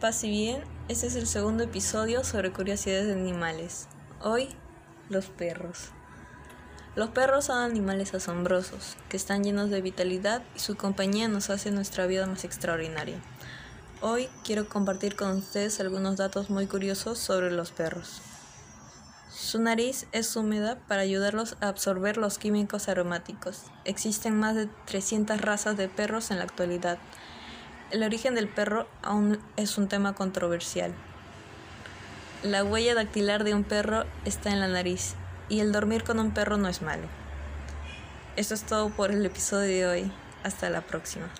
Paz y bien, este es el segundo episodio sobre curiosidades de animales. Hoy, los perros. Los perros son animales asombrosos, que están llenos de vitalidad y su compañía nos hace nuestra vida más extraordinaria. Hoy quiero compartir con ustedes algunos datos muy curiosos sobre los perros. Su nariz es húmeda para ayudarlos a absorber los químicos aromáticos. Existen más de 300 razas de perros en la actualidad. El origen del perro aún es un tema controversial. La huella dactilar de un perro está en la nariz y el dormir con un perro no es malo. Esto es todo por el episodio de hoy. Hasta la próxima.